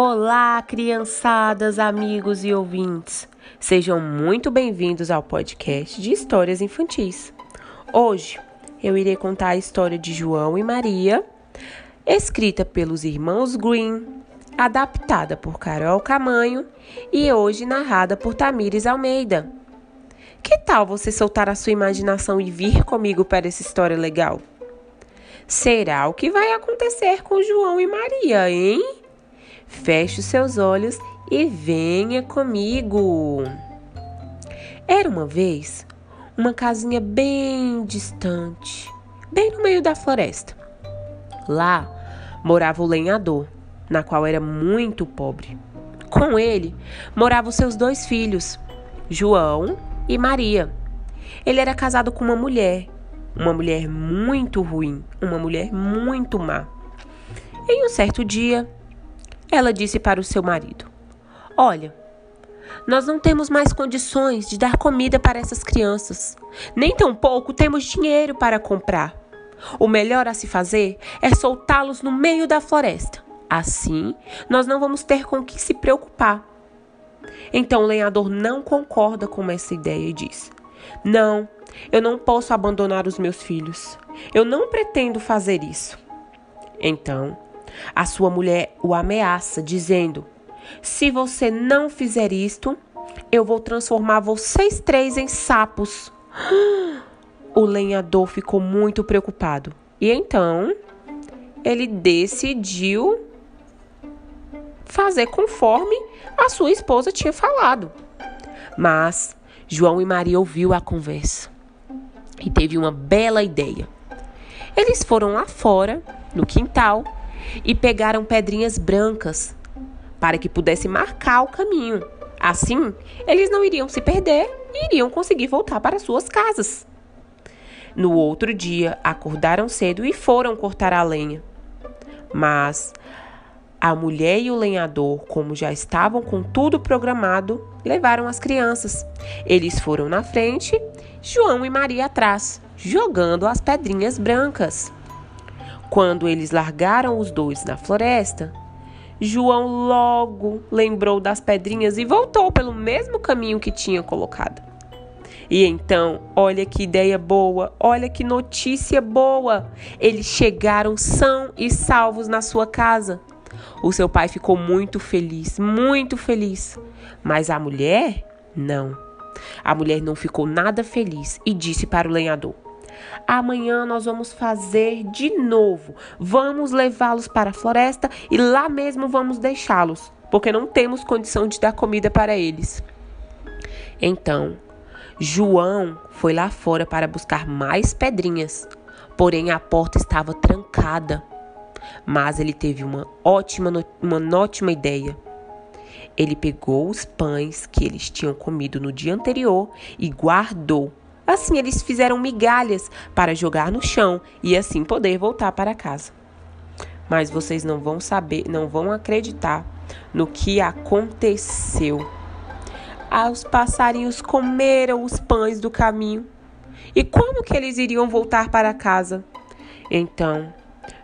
Olá, criançadas, amigos e ouvintes. Sejam muito bem-vindos ao podcast de histórias infantis. Hoje eu irei contar a história de João e Maria, escrita pelos irmãos Green, adaptada por Carol Camanho e hoje narrada por Tamires Almeida. Que tal você soltar a sua imaginação e vir comigo para essa história legal? Será o que vai acontecer com João e Maria, hein? Feche os seus olhos e venha comigo. Era uma vez uma casinha bem distante, bem no meio da floresta. Lá morava o lenhador, na qual era muito pobre. Com ele moravam seus dois filhos, João e Maria. Ele era casado com uma mulher uma mulher muito ruim, uma mulher muito má. Em um certo dia, ela disse para o seu marido: Olha, nós não temos mais condições de dar comida para essas crianças, nem tampouco temos dinheiro para comprar. O melhor a se fazer é soltá-los no meio da floresta. Assim, nós não vamos ter com que se preocupar. Então o lenhador não concorda com essa ideia e diz: Não, eu não posso abandonar os meus filhos. Eu não pretendo fazer isso. Então, a sua mulher o ameaça, dizendo: Se você não fizer isto, eu vou transformar vocês três em sapos. O lenhador ficou muito preocupado e então ele decidiu fazer conforme a sua esposa tinha falado. Mas João e Maria ouviu a conversa e teve uma bela ideia. Eles foram lá fora, no quintal, e pegaram pedrinhas brancas para que pudesse marcar o caminho. Assim, eles não iriam se perder e iriam conseguir voltar para suas casas. No outro dia, acordaram cedo e foram cortar a lenha. Mas a mulher e o lenhador, como já estavam com tudo programado, levaram as crianças. Eles foram na frente, João e Maria atrás, jogando as pedrinhas brancas. Quando eles largaram os dois na floresta, João logo lembrou das pedrinhas e voltou pelo mesmo caminho que tinha colocado. E então, olha que ideia boa, olha que notícia boa! Eles chegaram são e salvos na sua casa. O seu pai ficou muito feliz, muito feliz. Mas a mulher, não. A mulher não ficou nada feliz e disse para o lenhador: Amanhã nós vamos fazer de novo. Vamos levá-los para a floresta e lá mesmo vamos deixá-los, porque não temos condição de dar comida para eles. Então, João foi lá fora para buscar mais pedrinhas, porém a porta estava trancada. Mas ele teve uma ótima, uma ótima ideia. Ele pegou os pães que eles tinham comido no dia anterior e guardou. Assim eles fizeram migalhas para jogar no chão e assim poder voltar para casa. Mas vocês não vão saber, não vão acreditar no que aconteceu. Ah, os passarinhos comeram os pães do caminho. E como que eles iriam voltar para casa? Então,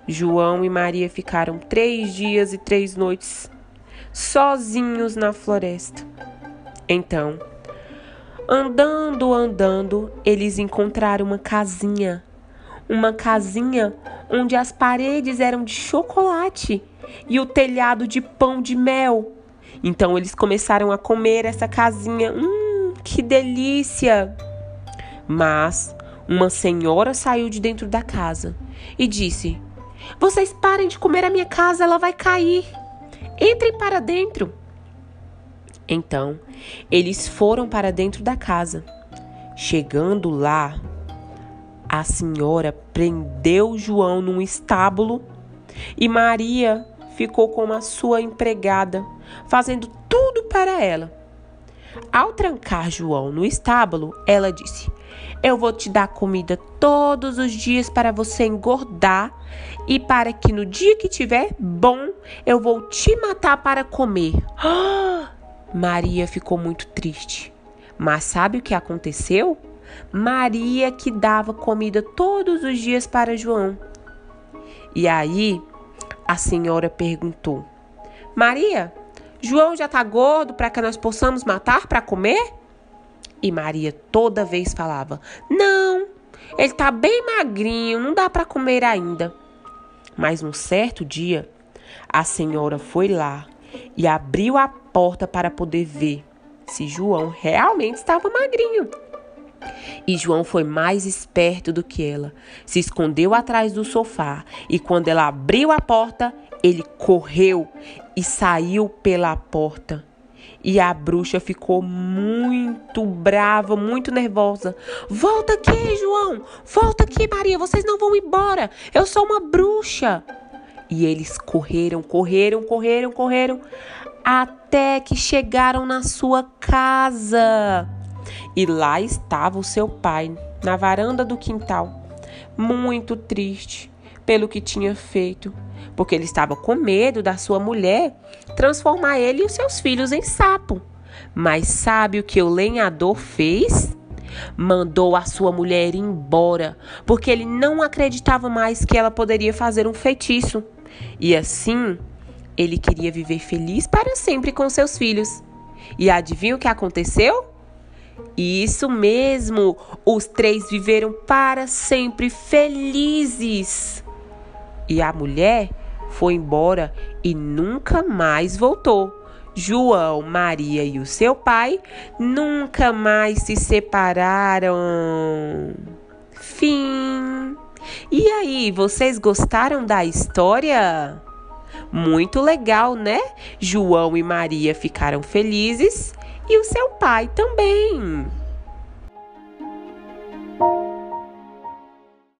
João e Maria ficaram três dias e três noites sozinhos na floresta. Então, andando, andando, eles encontraram uma casinha. Uma casinha onde as paredes eram de chocolate e o telhado de pão de mel. Então eles começaram a comer essa casinha. Hum, que delícia! Mas uma senhora saiu de dentro da casa e disse: vocês parem de comer a minha casa, ela vai cair. Entrem para dentro. Então, eles foram para dentro da casa. Chegando lá, a senhora prendeu João num estábulo e Maria ficou como a sua empregada, fazendo tudo para ela. Ao trancar João no estábulo, ela disse: Eu vou te dar comida todos os dias para você engordar e para que no dia que tiver bom, eu vou te matar para comer. Maria ficou muito triste. Mas sabe o que aconteceu? Maria que dava comida todos os dias para João. E aí a senhora perguntou: Maria, João já tá gordo para que nós possamos matar para comer? E Maria toda vez falava: Não, ele tá bem magrinho, não dá para comer ainda. Mas um certo dia, a senhora foi lá e abriu a porta para poder ver se João realmente estava magrinho. E João foi mais esperto do que ela. Se escondeu atrás do sofá e quando ela abriu a porta, ele correu e saiu pela porta. E a bruxa ficou muito brava, muito nervosa. Volta aqui, João! Volta aqui, Maria! Vocês não vão embora! Eu sou uma bruxa! E eles correram, correram, correram, correram, até que chegaram na sua casa. E lá estava o seu pai, na varanda do quintal, muito triste pelo que tinha feito, porque ele estava com medo da sua mulher transformar ele e os seus filhos em sapo. Mas sabe o que o lenhador fez? Mandou a sua mulher embora, porque ele não acreditava mais que ela poderia fazer um feitiço. E assim, ele queria viver feliz para sempre com seus filhos. E adivinha o que aconteceu? Isso mesmo, os três viveram para sempre felizes. E a mulher foi embora e nunca mais voltou. João, Maria e o seu pai nunca mais se separaram. Fim. E aí, vocês gostaram da história? Muito legal, né? João e Maria ficaram felizes e o seu pai também.